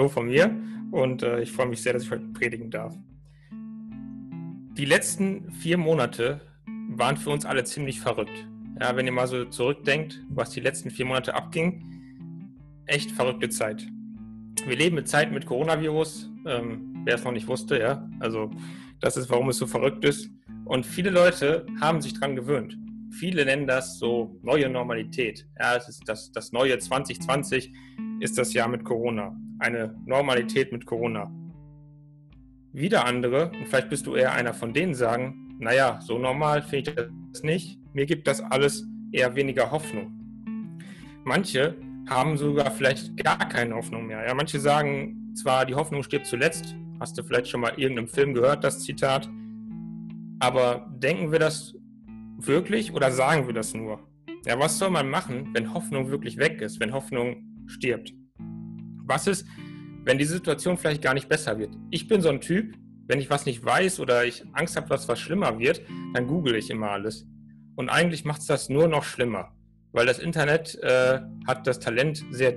Hallo von mir und äh, ich freue mich sehr, dass ich heute predigen darf. Die letzten vier Monate waren für uns alle ziemlich verrückt. Ja, wenn ihr mal so zurückdenkt, was die letzten vier Monate abging, echt verrückte Zeit. Wir leben mit Zeit mit Coronavirus, ähm, wer es noch nicht wusste, ja. Also das ist, warum es so verrückt ist. Und viele Leute haben sich daran gewöhnt. Viele nennen das so neue Normalität. Ja, es ist das, das neue 2020 ist das Jahr mit Corona eine Normalität mit Corona. Wieder andere, und vielleicht bist du eher einer von denen, sagen, naja, so normal finde ich das nicht. Mir gibt das alles eher weniger Hoffnung. Manche haben sogar vielleicht gar keine Hoffnung mehr. Ja, manche sagen zwar, die Hoffnung stirbt zuletzt, hast du vielleicht schon mal irgendeinem Film gehört, das Zitat, aber denken wir das wirklich oder sagen wir das nur? Ja, was soll man machen, wenn Hoffnung wirklich weg ist, wenn Hoffnung stirbt? Was ist, wenn die Situation vielleicht gar nicht besser wird? Ich bin so ein Typ, wenn ich was nicht weiß oder ich Angst habe, dass was schlimmer wird, dann google ich immer alles. Und eigentlich macht es das nur noch schlimmer, weil das Internet äh, hat das Talent, sehr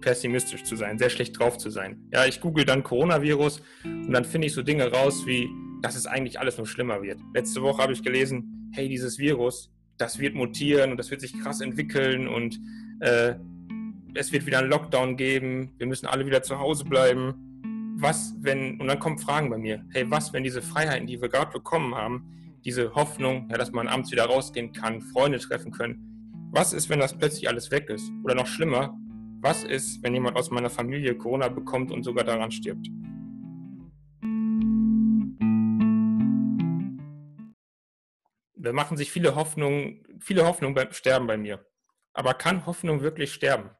pessimistisch zu sein, sehr schlecht drauf zu sein. Ja, ich google dann Coronavirus und dann finde ich so Dinge raus wie, dass es eigentlich alles nur schlimmer wird. Letzte Woche habe ich gelesen, hey, dieses Virus, das wird mutieren und das wird sich krass entwickeln und äh, es wird wieder einen Lockdown geben, wir müssen alle wieder zu Hause bleiben. Was, wenn, und dann kommen Fragen bei mir, hey, was, wenn diese Freiheiten, die wir gerade bekommen haben, diese Hoffnung, ja, dass man abends wieder rausgehen kann, Freunde treffen können, was ist, wenn das plötzlich alles weg ist? Oder noch schlimmer, was ist, wenn jemand aus meiner Familie Corona bekommt und sogar daran stirbt? Da machen sich viele Hoffnungen, viele Hoffnungen Sterben bei mir. Aber kann Hoffnung wirklich sterben?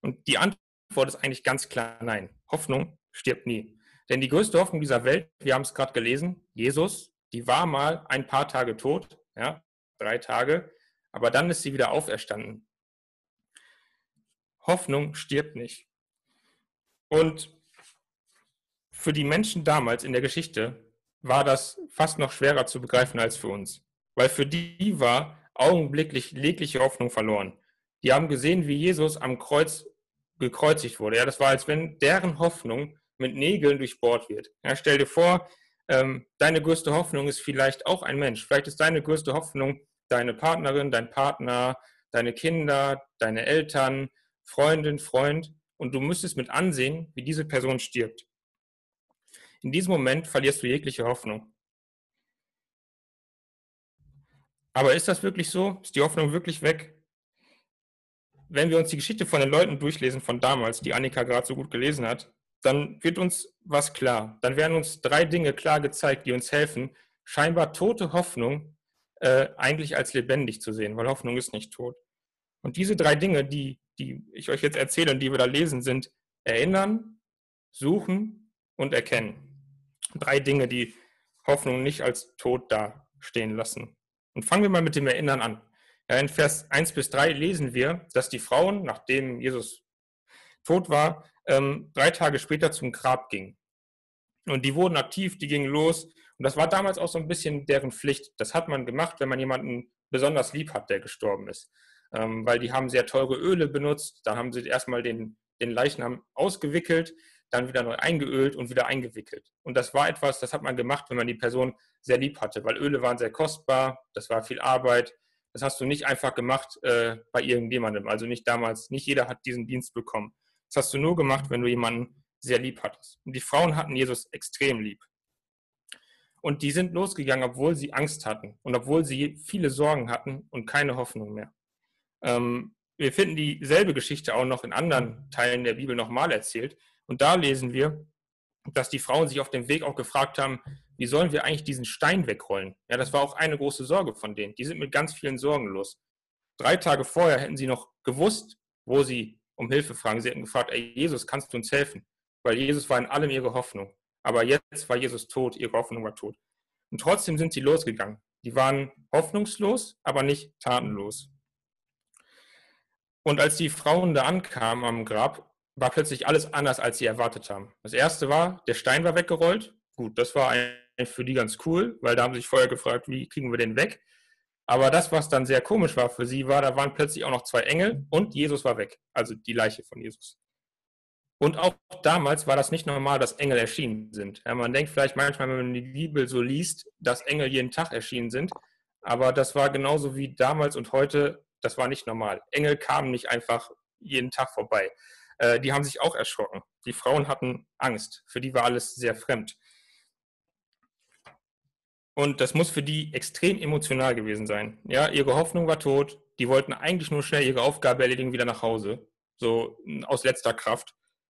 Und die Antwort ist eigentlich ganz klar nein. Hoffnung stirbt nie. Denn die größte Hoffnung dieser Welt, wir haben es gerade gelesen, Jesus, die war mal ein paar Tage tot, ja, drei Tage, aber dann ist sie wieder auferstanden. Hoffnung stirbt nicht. Und für die Menschen damals in der Geschichte war das fast noch schwerer zu begreifen als für uns, weil für die war augenblicklich jegliche Hoffnung verloren. Die haben gesehen, wie Jesus am Kreuz gekreuzigt wurde. Ja, das war, als wenn deren Hoffnung mit Nägeln durchbohrt wird. Ja, stell dir vor, ähm, deine größte Hoffnung ist vielleicht auch ein Mensch. Vielleicht ist deine größte Hoffnung deine Partnerin, dein Partner, deine Kinder, deine Eltern, Freundin, Freund. Und du müsstest mit ansehen, wie diese Person stirbt. In diesem Moment verlierst du jegliche Hoffnung. Aber ist das wirklich so? Ist die Hoffnung wirklich weg? Wenn wir uns die Geschichte von den Leuten durchlesen von damals, die Annika gerade so gut gelesen hat, dann wird uns was klar. Dann werden uns drei Dinge klar gezeigt, die uns helfen, scheinbar tote Hoffnung äh, eigentlich als lebendig zu sehen, weil Hoffnung ist nicht tot. Und diese drei Dinge, die, die ich euch jetzt erzähle und die wir da lesen, sind erinnern, suchen und erkennen. Drei Dinge, die Hoffnung nicht als tot dastehen lassen. Und fangen wir mal mit dem Erinnern an. In Vers 1 bis 3 lesen wir, dass die Frauen, nachdem Jesus tot war, ähm, drei Tage später zum Grab gingen. Und die wurden aktiv, die gingen los. Und das war damals auch so ein bisschen deren Pflicht. Das hat man gemacht, wenn man jemanden besonders lieb hat, der gestorben ist. Ähm, weil die haben sehr teure Öle benutzt. Da haben sie erstmal den, den Leichnam ausgewickelt, dann wieder neu eingeölt und wieder eingewickelt. Und das war etwas, das hat man gemacht, wenn man die Person sehr lieb hatte, weil Öle waren sehr kostbar, das war viel Arbeit das hast du nicht einfach gemacht äh, bei irgendjemandem. Also nicht damals, nicht jeder hat diesen Dienst bekommen. Das hast du nur gemacht, wenn du jemanden sehr lieb hattest. Und die Frauen hatten Jesus extrem lieb. Und die sind losgegangen, obwohl sie Angst hatten und obwohl sie viele Sorgen hatten und keine Hoffnung mehr. Ähm, wir finden dieselbe Geschichte auch noch in anderen Teilen der Bibel nochmal erzählt. Und da lesen wir, dass die Frauen sich auf dem Weg auch gefragt haben, wie sollen wir eigentlich diesen Stein wegrollen? Ja, das war auch eine große Sorge von denen. Die sind mit ganz vielen Sorgen los. drei Tage vorher hätten sie noch gewusst, wo sie um Hilfe fragen. Sie hätten gefragt, ey Jesus, kannst du uns helfen? Weil Jesus war in allem ihre Hoffnung. Aber jetzt war Jesus tot, ihre Hoffnung war tot. Und trotzdem sind sie losgegangen. Die waren hoffnungslos, aber nicht tatenlos. Und als die Frauen da ankamen am Grab, war plötzlich alles anders, als sie erwartet haben. Das erste war, der Stein war weggerollt. Gut, das war eigentlich für die ganz cool, weil da haben sie sich vorher gefragt, wie kriegen wir den weg? Aber das, was dann sehr komisch war für sie, war, da waren plötzlich auch noch zwei Engel und Jesus war weg, also die Leiche von Jesus. Und auch damals war das nicht normal, dass Engel erschienen sind. Ja, man denkt vielleicht manchmal, wenn man die Bibel so liest, dass Engel jeden Tag erschienen sind. Aber das war genauso wie damals und heute, das war nicht normal. Engel kamen nicht einfach jeden Tag vorbei. Äh, die haben sich auch erschrocken. Die Frauen hatten Angst. Für die war alles sehr fremd. Und das muss für die extrem emotional gewesen sein. Ja, ihre Hoffnung war tot. Die wollten eigentlich nur schnell ihre Aufgabe erledigen, wieder nach Hause. So aus letzter Kraft.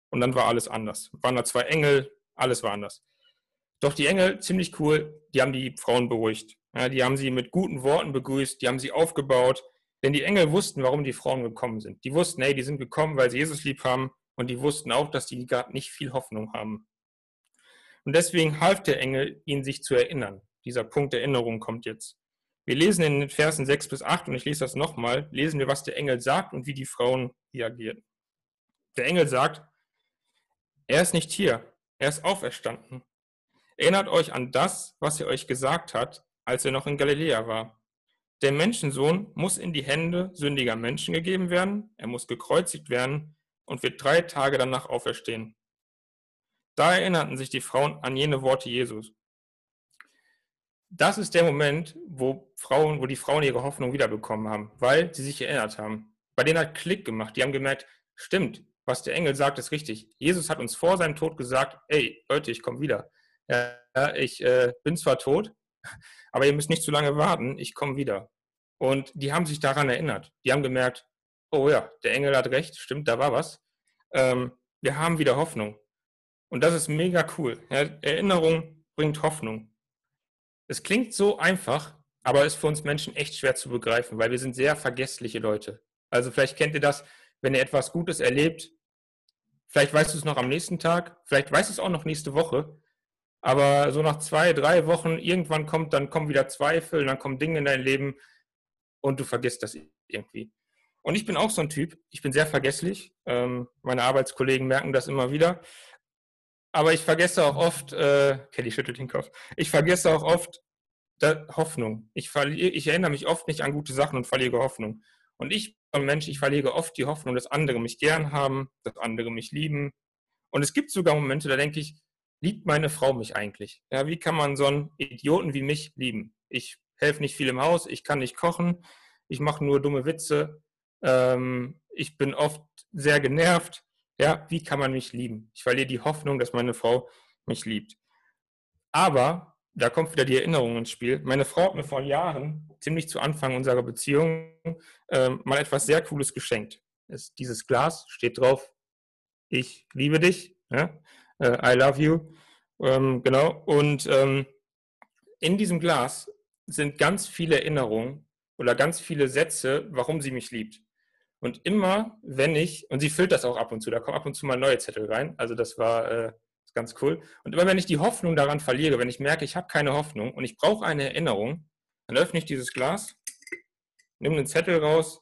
Und dann war alles anders. Waren da zwei Engel, alles war anders. Doch die Engel, ziemlich cool, die haben die Frauen beruhigt. Ja, die haben sie mit guten Worten begrüßt, die haben sie aufgebaut, denn die Engel wussten, warum die Frauen gekommen sind. Die wussten, hey, die sind gekommen, weil sie Jesus lieb haben und die wussten auch, dass die gerade nicht viel Hoffnung haben. Und deswegen half der Engel, ihnen sich zu erinnern. Dieser Punkt der Erinnerung kommt jetzt. Wir lesen in den Versen 6 bis 8, und ich lese das nochmal, lesen wir, was der Engel sagt und wie die Frauen reagieren. Der Engel sagt, er ist nicht hier, er ist auferstanden. Erinnert euch an das, was er euch gesagt hat, als er noch in Galiläa war. Der Menschensohn muss in die Hände sündiger Menschen gegeben werden, er muss gekreuzigt werden und wird drei Tage danach auferstehen. Da erinnerten sich die Frauen an jene Worte Jesus. Das ist der Moment, wo Frauen, wo die Frauen ihre Hoffnung wiederbekommen haben, weil sie sich erinnert haben. Bei denen hat Klick gemacht. Die haben gemerkt, stimmt, was der Engel sagt, ist richtig. Jesus hat uns vor seinem Tod gesagt, ey, Leute, ich komme wieder. Ja, ich äh, bin zwar tot, aber ihr müsst nicht zu lange warten, ich komme wieder. Und die haben sich daran erinnert. Die haben gemerkt, oh ja, der Engel hat recht, stimmt, da war was. Ähm, wir haben wieder Hoffnung. Und das ist mega cool. Ja, Erinnerung bringt Hoffnung. Es klingt so einfach, aber ist für uns Menschen echt schwer zu begreifen, weil wir sind sehr vergessliche Leute. Also vielleicht kennt ihr das, wenn ihr etwas Gutes erlebt, Vielleicht weißt du es noch am nächsten Tag, vielleicht weißt du es auch noch nächste Woche. Aber so nach zwei, drei Wochen, irgendwann kommt, dann kommen wieder Zweifel, dann kommen Dinge in dein Leben und du vergisst das irgendwie. Und ich bin auch so ein Typ, ich bin sehr vergesslich. Ähm, meine Arbeitskollegen merken das immer wieder. Aber ich vergesse auch oft, äh, Kelly schüttelt den Kopf, ich vergesse auch oft Hoffnung. Ich, verliere, ich erinnere mich oft nicht an gute Sachen und verliere Hoffnung. Und ich bin ein Mensch, ich verlege oft die Hoffnung, dass andere mich gern haben, dass andere mich lieben. Und es gibt sogar Momente, da denke ich, liebt meine Frau mich eigentlich? Ja, wie kann man so einen Idioten wie mich lieben? Ich helfe nicht viel im Haus, ich kann nicht kochen, ich mache nur dumme Witze, ähm, ich bin oft sehr genervt. Ja, wie kann man mich lieben? Ich verliere die Hoffnung, dass meine Frau mich liebt. Aber da kommt wieder die Erinnerung ins Spiel. Meine Frau hat mir vor Jahren, ziemlich zu Anfang unserer Beziehung, ähm, mal etwas sehr Cooles geschenkt. Es, dieses Glas steht drauf, ich liebe dich, ja? äh, I love you, ähm, genau. Und ähm, in diesem Glas sind ganz viele Erinnerungen oder ganz viele Sätze, warum sie mich liebt. Und immer, wenn ich, und sie füllt das auch ab und zu, da kommen ab und zu mal neue Zettel rein, also das war äh, ganz cool. Und immer wenn ich die Hoffnung daran verliere, wenn ich merke, ich habe keine Hoffnung und ich brauche eine Erinnerung, dann öffne ich dieses Glas, nehme einen Zettel raus,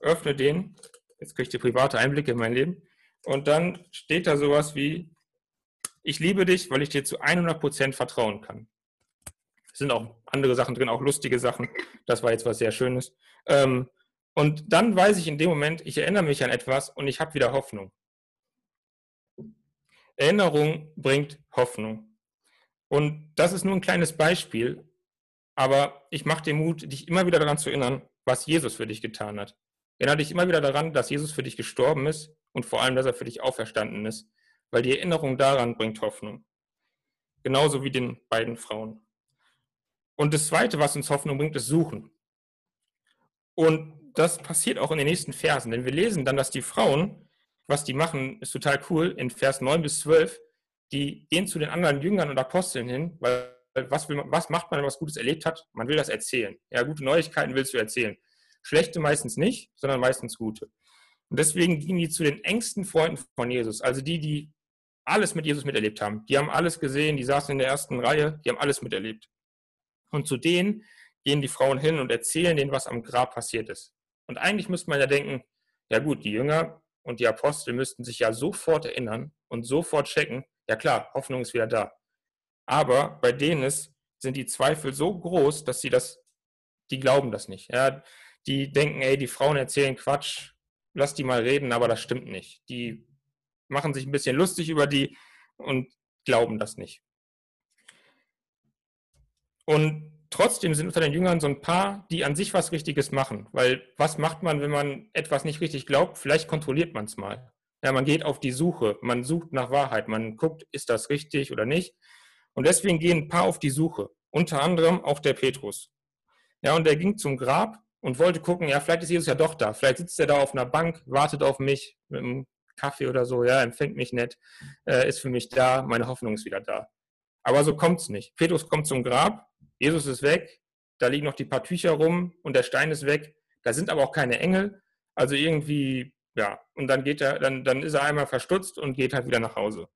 öffne den, jetzt kriege ich die private Einblicke in mein Leben, und dann steht da sowas wie, ich liebe dich, weil ich dir zu 100% vertrauen kann. Es sind auch andere Sachen drin, auch lustige Sachen. Das war jetzt was sehr Schönes. Ähm, und dann weiß ich in dem Moment, ich erinnere mich an etwas und ich habe wieder Hoffnung. Erinnerung bringt Hoffnung. Und das ist nur ein kleines Beispiel, aber ich mache dir Mut, dich immer wieder daran zu erinnern, was Jesus für dich getan hat. Erinnere dich immer wieder daran, dass Jesus für dich gestorben ist und vor allem, dass er für dich auferstanden ist, weil die Erinnerung daran bringt Hoffnung. Genauso wie den beiden Frauen. Und das Zweite, was uns Hoffnung bringt, ist Suchen. Und das passiert auch in den nächsten Versen, denn wir lesen dann, dass die Frauen was die machen, ist total cool. In Vers 9 bis 12, die gehen zu den anderen Jüngern und Aposteln hin, weil was, man, was macht man, wenn man was Gutes erlebt hat? Man will das erzählen. Ja, gute Neuigkeiten willst du erzählen. Schlechte meistens nicht, sondern meistens gute. Und deswegen gingen die zu den engsten Freunden von Jesus, also die, die alles mit Jesus miterlebt haben. Die haben alles gesehen, die saßen in der ersten Reihe, die haben alles miterlebt. Und zu denen gehen die Frauen hin und erzählen denen, was am Grab passiert ist. Und eigentlich müsste man ja denken, ja gut, die Jünger und die Apostel müssten sich ja sofort erinnern und sofort checken, ja klar, Hoffnung ist wieder da. Aber bei denen ist, sind die Zweifel so groß, dass sie das, die glauben das nicht. Ja, die denken, ey, die Frauen erzählen Quatsch, lass die mal reden, aber das stimmt nicht. Die machen sich ein bisschen lustig über die und glauben das nicht. Und trotzdem sind unter den Jüngern so ein paar, die an sich was Richtiges machen. Weil was macht man, wenn man etwas nicht richtig glaubt? Vielleicht kontrolliert man es mal. Ja, man geht auf die Suche, man sucht nach Wahrheit, man guckt, ist das richtig oder nicht. Und deswegen gehen ein paar auf die Suche. Unter anderem auch der Petrus. Ja, und der ging zum Grab und wollte gucken, ja, vielleicht ist Jesus ja doch da. Vielleicht sitzt er da auf einer Bank, wartet auf mich mit einem Kaffee oder so, ja, empfängt mich nett, äh, ist für mich da, meine Hoffnung ist wieder da. Aber so kommt es nicht. Petrus kommt zum Grab, Jesus ist weg, da liegen noch die paar Tücher rum und der Stein ist weg. Da sind aber auch keine Engel. Also irgendwie, ja, und dann geht er, dann, dann ist er einmal verstutzt und geht halt wieder nach Hause.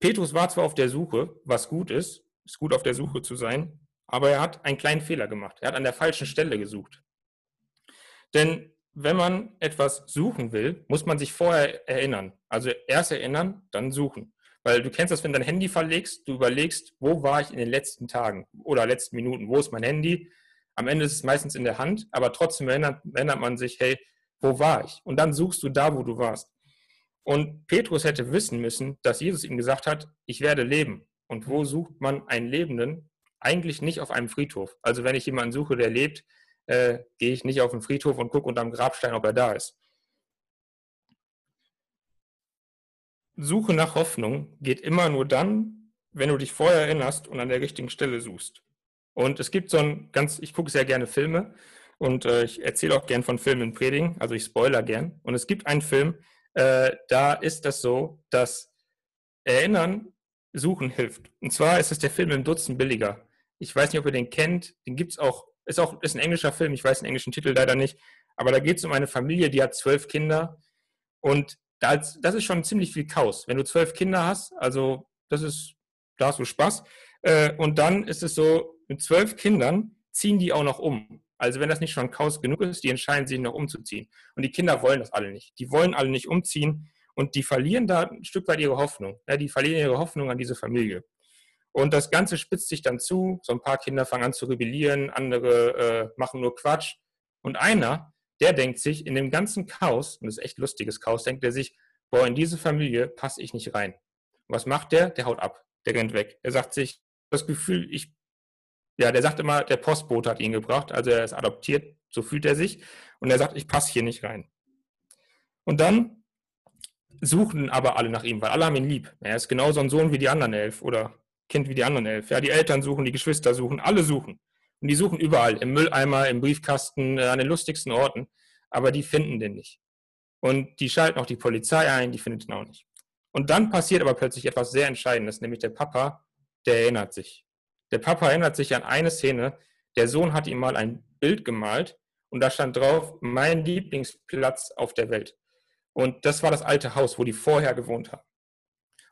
Petrus war zwar auf der Suche, was gut ist, ist gut auf der Suche zu sein, aber er hat einen kleinen Fehler gemacht. Er hat an der falschen Stelle gesucht. Denn wenn man etwas suchen will, muss man sich vorher erinnern. Also erst erinnern, dann suchen. Weil du kennst das, wenn du dein Handy verlegst, du überlegst, wo war ich in den letzten Tagen oder letzten Minuten, wo ist mein Handy? Am Ende ist es meistens in der Hand, aber trotzdem erinnert, erinnert man sich, hey, wo war ich? Und dann suchst du da, wo du warst. Und Petrus hätte wissen müssen, dass Jesus ihm gesagt hat, ich werde leben. Und wo sucht man einen Lebenden? Eigentlich nicht auf einem Friedhof. Also wenn ich jemanden suche, der lebt, äh, gehe ich nicht auf den Friedhof und gucke unterm Grabstein, ob er da ist. Suche nach Hoffnung geht immer nur dann, wenn du dich vorher erinnerst und an der richtigen Stelle suchst. Und es gibt so ein ganz, ich gucke sehr gerne Filme und äh, ich erzähle auch gern von Filmen in Predigen, also ich spoiler gern. Und es gibt einen Film, äh, da ist das so, dass Erinnern suchen hilft. Und zwar ist es der Film im Dutzend billiger. Ich weiß nicht, ob ihr den kennt. Den gibt es auch, ist auch, ist ein englischer Film, ich weiß den englischen Titel leider nicht. Aber da geht es um eine Familie, die hat zwölf Kinder und das, das ist schon ziemlich viel Chaos. Wenn du zwölf Kinder hast, also das ist, da hast du Spaß. Äh, und dann ist es so, mit zwölf Kindern ziehen die auch noch um. Also wenn das nicht schon Chaos genug ist, die entscheiden sich noch umzuziehen. Und die Kinder wollen das alle nicht. Die wollen alle nicht umziehen und die verlieren da ein Stück weit ihre Hoffnung. Ja, die verlieren ihre Hoffnung an diese Familie. Und das Ganze spitzt sich dann zu. So ein paar Kinder fangen an zu rebellieren, andere äh, machen nur Quatsch. Und einer, der denkt sich in dem ganzen Chaos, und das ist echt lustiges Chaos, denkt er sich, boah, in diese Familie passe ich nicht rein. Und was macht der? Der haut ab. Der rennt weg. Er sagt sich, das Gefühl, ich, ja, der sagt immer, der Postbote hat ihn gebracht, also er ist adoptiert, so fühlt er sich. Und er sagt, ich passe hier nicht rein. Und dann suchen aber alle nach ihm, weil alle haben ihn lieb. Er ist genauso ein Sohn wie die anderen elf oder Kind wie die anderen elf. Ja, die Eltern suchen, die Geschwister suchen, alle suchen. Und die suchen überall, im Mülleimer, im Briefkasten, äh, an den lustigsten Orten, aber die finden den nicht. Und die schalten auch die Polizei ein, die findet ihn auch nicht. Und dann passiert aber plötzlich etwas sehr Entscheidendes, nämlich der Papa, der erinnert sich. Der Papa erinnert sich an eine Szene, der Sohn hat ihm mal ein Bild gemalt und da stand drauf, mein Lieblingsplatz auf der Welt. Und das war das alte Haus, wo die vorher gewohnt haben.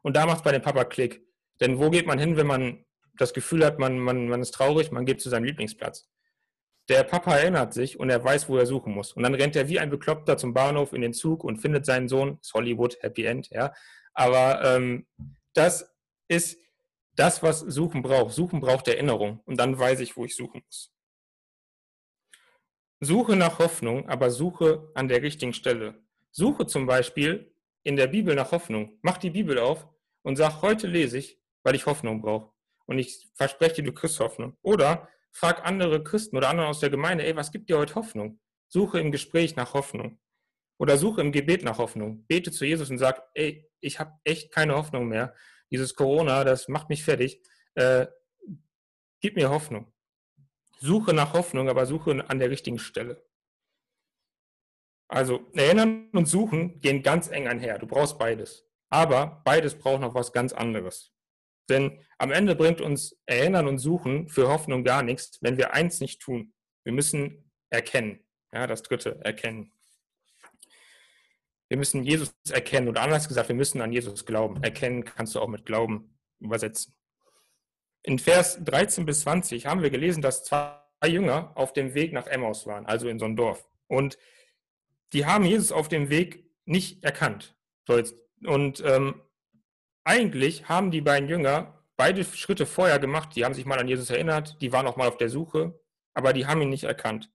Und da macht es bei dem Papa Klick. Denn wo geht man hin, wenn man das Gefühl hat, man, man, man ist traurig, man geht zu seinem Lieblingsplatz. Der Papa erinnert sich und er weiß, wo er suchen muss. Und dann rennt er wie ein Bekloppter zum Bahnhof in den Zug und findet seinen Sohn. Das ist Hollywood, Happy End, ja. Aber ähm, das ist das, was Suchen braucht. Suchen braucht Erinnerung. Und dann weiß ich, wo ich suchen muss. Suche nach Hoffnung, aber suche an der richtigen Stelle. Suche zum Beispiel in der Bibel nach Hoffnung. Mach die Bibel auf und sag, heute lese ich, weil ich Hoffnung brauche und ich verspreche dir, du kriegst Hoffnung. Oder frag andere Christen oder andere aus der Gemeinde, ey, was gibt dir heute Hoffnung? Suche im Gespräch nach Hoffnung. Oder suche im Gebet nach Hoffnung. Bete zu Jesus und sag, ey, ich habe echt keine Hoffnung mehr. Dieses Corona, das macht mich fertig. Äh, gib mir Hoffnung. Suche nach Hoffnung, aber suche an der richtigen Stelle. Also erinnern und suchen gehen ganz eng einher. Du brauchst beides. Aber beides braucht noch was ganz anderes. Denn am Ende bringt uns Erinnern und Suchen für Hoffnung gar nichts, wenn wir eins nicht tun. Wir müssen erkennen. Ja, das dritte, erkennen. Wir müssen Jesus erkennen oder anders gesagt, wir müssen an Jesus glauben. Erkennen kannst du auch mit Glauben übersetzen. In Vers 13 bis 20 haben wir gelesen, dass zwei Jünger auf dem Weg nach Emmaus waren, also in so ein Dorf. Und die haben Jesus auf dem Weg nicht erkannt. Und ähm, eigentlich haben die beiden Jünger beide Schritte vorher gemacht. Die haben sich mal an Jesus erinnert, die waren auch mal auf der Suche, aber die haben ihn nicht erkannt.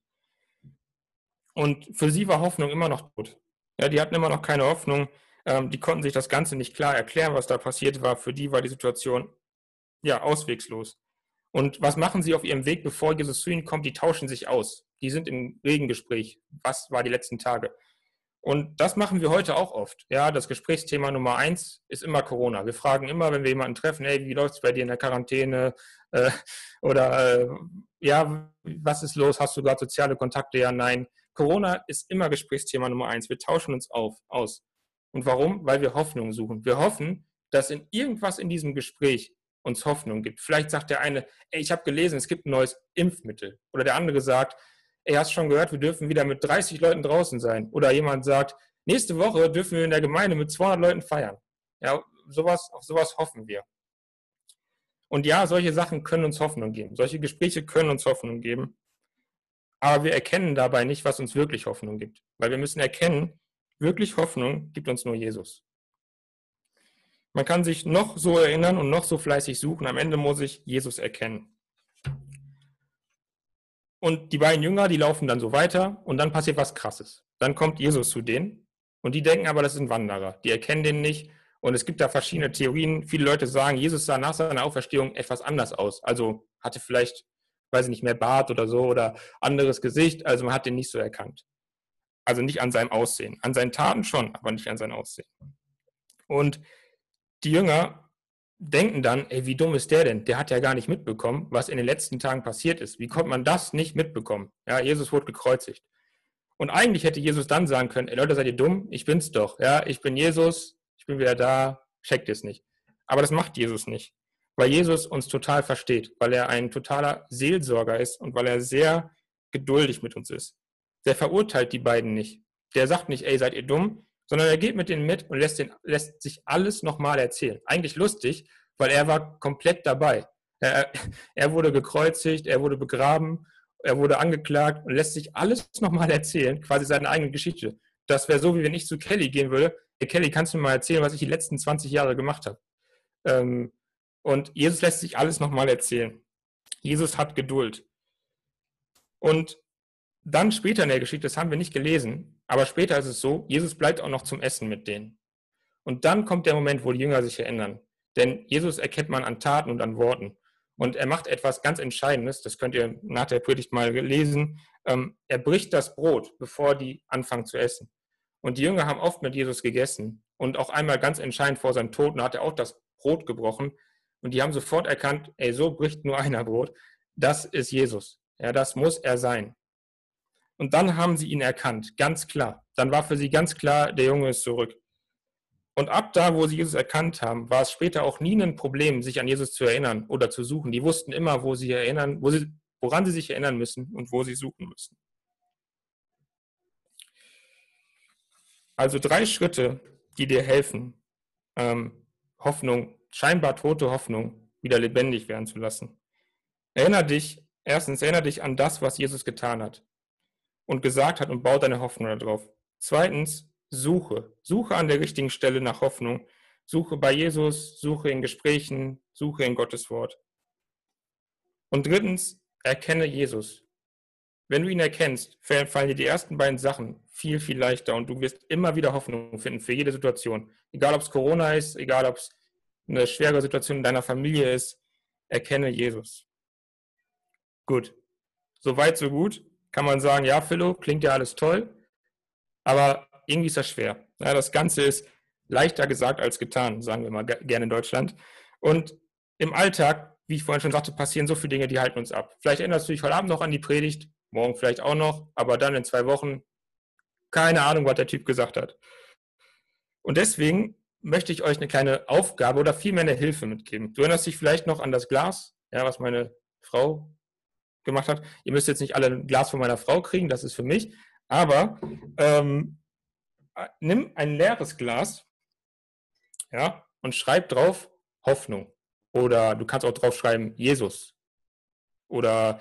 Und für sie war Hoffnung immer noch tot. Ja, die hatten immer noch keine Hoffnung. Ähm, die konnten sich das Ganze nicht klar erklären, was da passiert war. Für die war die Situation ja auswegslos. Und was machen sie auf ihrem Weg, bevor Jesus zu ihnen kommt? Die tauschen sich aus. Die sind im Regengespräch. Was war die letzten Tage? Und das machen wir heute auch oft. Ja, das Gesprächsthema Nummer eins ist immer Corona. Wir fragen immer, wenn wir jemanden treffen, hey, wie läuft es bei dir in der Quarantäne? Äh, oder äh, ja, was ist los? Hast du gerade soziale Kontakte? Ja, nein. Corona ist immer Gesprächsthema Nummer eins. Wir tauschen uns auf, aus. Und warum? Weil wir Hoffnung suchen. Wir hoffen, dass in irgendwas in diesem Gespräch uns Hoffnung gibt. Vielleicht sagt der eine, ey, ich habe gelesen, es gibt ein neues Impfmittel. Oder der andere sagt, ey, hast schon gehört, wir dürfen wieder mit 30 Leuten draußen sein. Oder jemand sagt, nächste Woche dürfen wir in der Gemeinde mit 200 Leuten feiern. Ja, sowas, auf sowas hoffen wir. Und ja, solche Sachen können uns Hoffnung geben. Solche Gespräche können uns Hoffnung geben. Aber wir erkennen dabei nicht, was uns wirklich Hoffnung gibt. Weil wir müssen erkennen, wirklich Hoffnung gibt uns nur Jesus. Man kann sich noch so erinnern und noch so fleißig suchen. Am Ende muss ich Jesus erkennen. Und die beiden Jünger, die laufen dann so weiter und dann passiert was Krasses. Dann kommt Jesus zu denen und die denken aber, das sind Wanderer. Die erkennen den nicht und es gibt da verschiedene Theorien. Viele Leute sagen, Jesus sah nach seiner Auferstehung etwas anders aus. Also hatte vielleicht, weiß ich nicht, mehr Bart oder so oder anderes Gesicht. Also man hat den nicht so erkannt. Also nicht an seinem Aussehen. An seinen Taten schon, aber nicht an seinem Aussehen. Und die Jünger denken dann, ey, wie dumm ist der denn? Der hat ja gar nicht mitbekommen, was in den letzten Tagen passiert ist. Wie konnte man das nicht mitbekommen? Ja, Jesus wurde gekreuzigt. Und eigentlich hätte Jesus dann sagen können, ey Leute, seid ihr dumm? Ich bin's doch. Ja, ich bin Jesus, ich bin wieder da, checkt es nicht. Aber das macht Jesus nicht, weil Jesus uns total versteht, weil er ein totaler Seelsorger ist und weil er sehr geduldig mit uns ist. Der verurteilt die beiden nicht. Der sagt nicht, ey, seid ihr dumm, sondern er geht mit denen mit und lässt, den, lässt sich alles nochmal erzählen. Eigentlich lustig, weil er war komplett dabei. Er, er wurde gekreuzigt, er wurde begraben, er wurde angeklagt und lässt sich alles nochmal erzählen, quasi seine eigene Geschichte. Das wäre so, wie wenn ich zu Kelly gehen würde. Hey Kelly, kannst du mir mal erzählen, was ich die letzten 20 Jahre gemacht habe? Ähm, und Jesus lässt sich alles nochmal erzählen. Jesus hat Geduld. Und dann später in der Geschichte, das haben wir nicht gelesen, aber später ist es so, Jesus bleibt auch noch zum Essen mit denen. Und dann kommt der Moment, wo die Jünger sich erinnern. Denn Jesus erkennt man an Taten und an Worten. Und er macht etwas ganz Entscheidendes, das könnt ihr nach der Predigt mal lesen. Ähm, er bricht das Brot, bevor die anfangen zu essen. Und die Jünger haben oft mit Jesus gegessen. Und auch einmal ganz entscheidend vor seinem Tod, hat er auch das Brot gebrochen. Und die haben sofort erkannt, ey, so bricht nur einer Brot. Das ist Jesus. Ja, das muss er sein. Und dann haben sie ihn erkannt, ganz klar. Dann war für sie ganz klar, der Junge ist zurück. Und ab da, wo sie Jesus erkannt haben, war es später auch nie ein Problem, sich an Jesus zu erinnern oder zu suchen. Die wussten immer, wo sie erinnern, wo sie, woran sie sich erinnern müssen und wo sie suchen müssen. Also drei Schritte, die dir helfen, ähm, Hoffnung, scheinbar tote Hoffnung, wieder lebendig werden zu lassen. Erinner dich, erstens, erinnere dich an das, was Jesus getan hat und gesagt hat und baut deine Hoffnung darauf. Zweitens, suche. Suche an der richtigen Stelle nach Hoffnung. Suche bei Jesus, suche in Gesprächen, suche in Gottes Wort. Und drittens, erkenne Jesus. Wenn du ihn erkennst, fallen dir die ersten beiden Sachen viel, viel leichter und du wirst immer wieder Hoffnung finden für jede Situation. Egal ob es Corona ist, egal ob es eine schwere Situation in deiner Familie ist, erkenne Jesus. Gut. Soweit, so gut kann man sagen, ja, Philo, klingt ja alles toll, aber irgendwie ist das schwer. Ja, das Ganze ist leichter gesagt als getan, sagen wir mal gerne in Deutschland. Und im Alltag, wie ich vorhin schon sagte, passieren so viele Dinge, die halten uns ab. Vielleicht erinnerst du dich heute Abend noch an die Predigt, morgen vielleicht auch noch, aber dann in zwei Wochen, keine Ahnung, was der Typ gesagt hat. Und deswegen möchte ich euch eine kleine Aufgabe oder vielmehr eine Hilfe mitgeben. Du erinnerst dich vielleicht noch an das Glas, ja, was meine Frau gemacht hat. Ihr müsst jetzt nicht alle ein Glas von meiner Frau kriegen, das ist für mich. Aber ähm, nimm ein leeres Glas ja, und schreib drauf Hoffnung. Oder du kannst auch drauf schreiben Jesus. Oder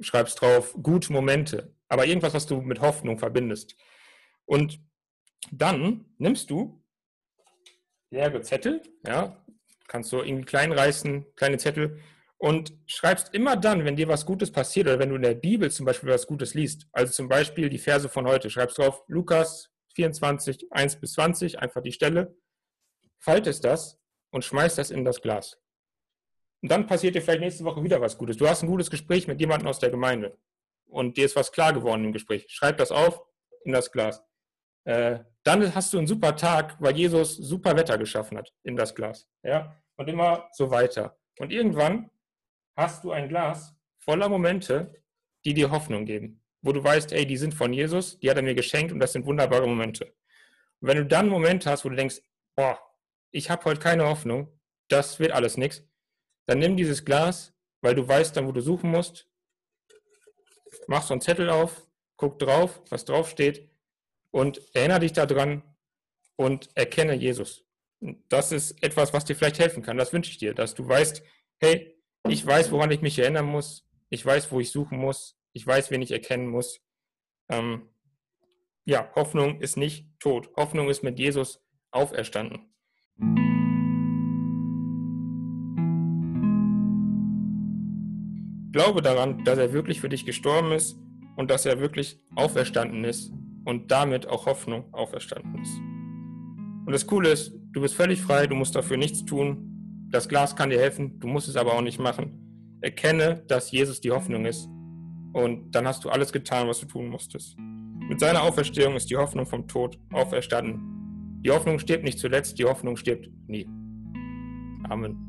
schreibst drauf gute Momente. Aber irgendwas, was du mit Hoffnung verbindest. Und dann nimmst du leere Zettel, ja, kannst du irgendwie klein reißen, kleine Zettel und schreibst immer dann, wenn dir was Gutes passiert oder wenn du in der Bibel zum Beispiel was Gutes liest, also zum Beispiel die Verse von heute, schreibst drauf Lukas 24, 1 bis 20, einfach die Stelle, faltest das und schmeißt das in das Glas. Und dann passiert dir vielleicht nächste Woche wieder was Gutes. Du hast ein gutes Gespräch mit jemandem aus der Gemeinde und dir ist was klar geworden im Gespräch. Schreib das auf in das Glas. Äh, dann hast du einen super Tag, weil Jesus super Wetter geschaffen hat in das Glas. Ja? Und immer so weiter. Und irgendwann hast du ein Glas voller Momente, die dir Hoffnung geben. Wo du weißt, ey, die sind von Jesus, die hat er mir geschenkt und das sind wunderbare Momente. Und wenn du dann einen Moment hast, wo du denkst, boah, ich habe heute keine Hoffnung, das wird alles nichts, dann nimm dieses Glas, weil du weißt dann, wo du suchen musst, mach so einen Zettel auf, guck drauf, was drauf steht und erinnere dich daran und erkenne Jesus. Das ist etwas, was dir vielleicht helfen kann. Das wünsche ich dir, dass du weißt, hey, ich weiß, woran ich mich erinnern muss. Ich weiß, wo ich suchen muss. Ich weiß, wen ich erkennen muss. Ähm, ja, Hoffnung ist nicht tot. Hoffnung ist mit Jesus auferstanden. Glaube daran, dass er wirklich für dich gestorben ist und dass er wirklich auferstanden ist und damit auch Hoffnung auferstanden ist. Und das Coole ist, du bist völlig frei, du musst dafür nichts tun, das Glas kann dir helfen, du musst es aber auch nicht machen. Erkenne, dass Jesus die Hoffnung ist. Und dann hast du alles getan, was du tun musstest. Mit seiner Auferstehung ist die Hoffnung vom Tod auferstanden. Die Hoffnung stirbt nicht zuletzt, die Hoffnung stirbt nie. Amen.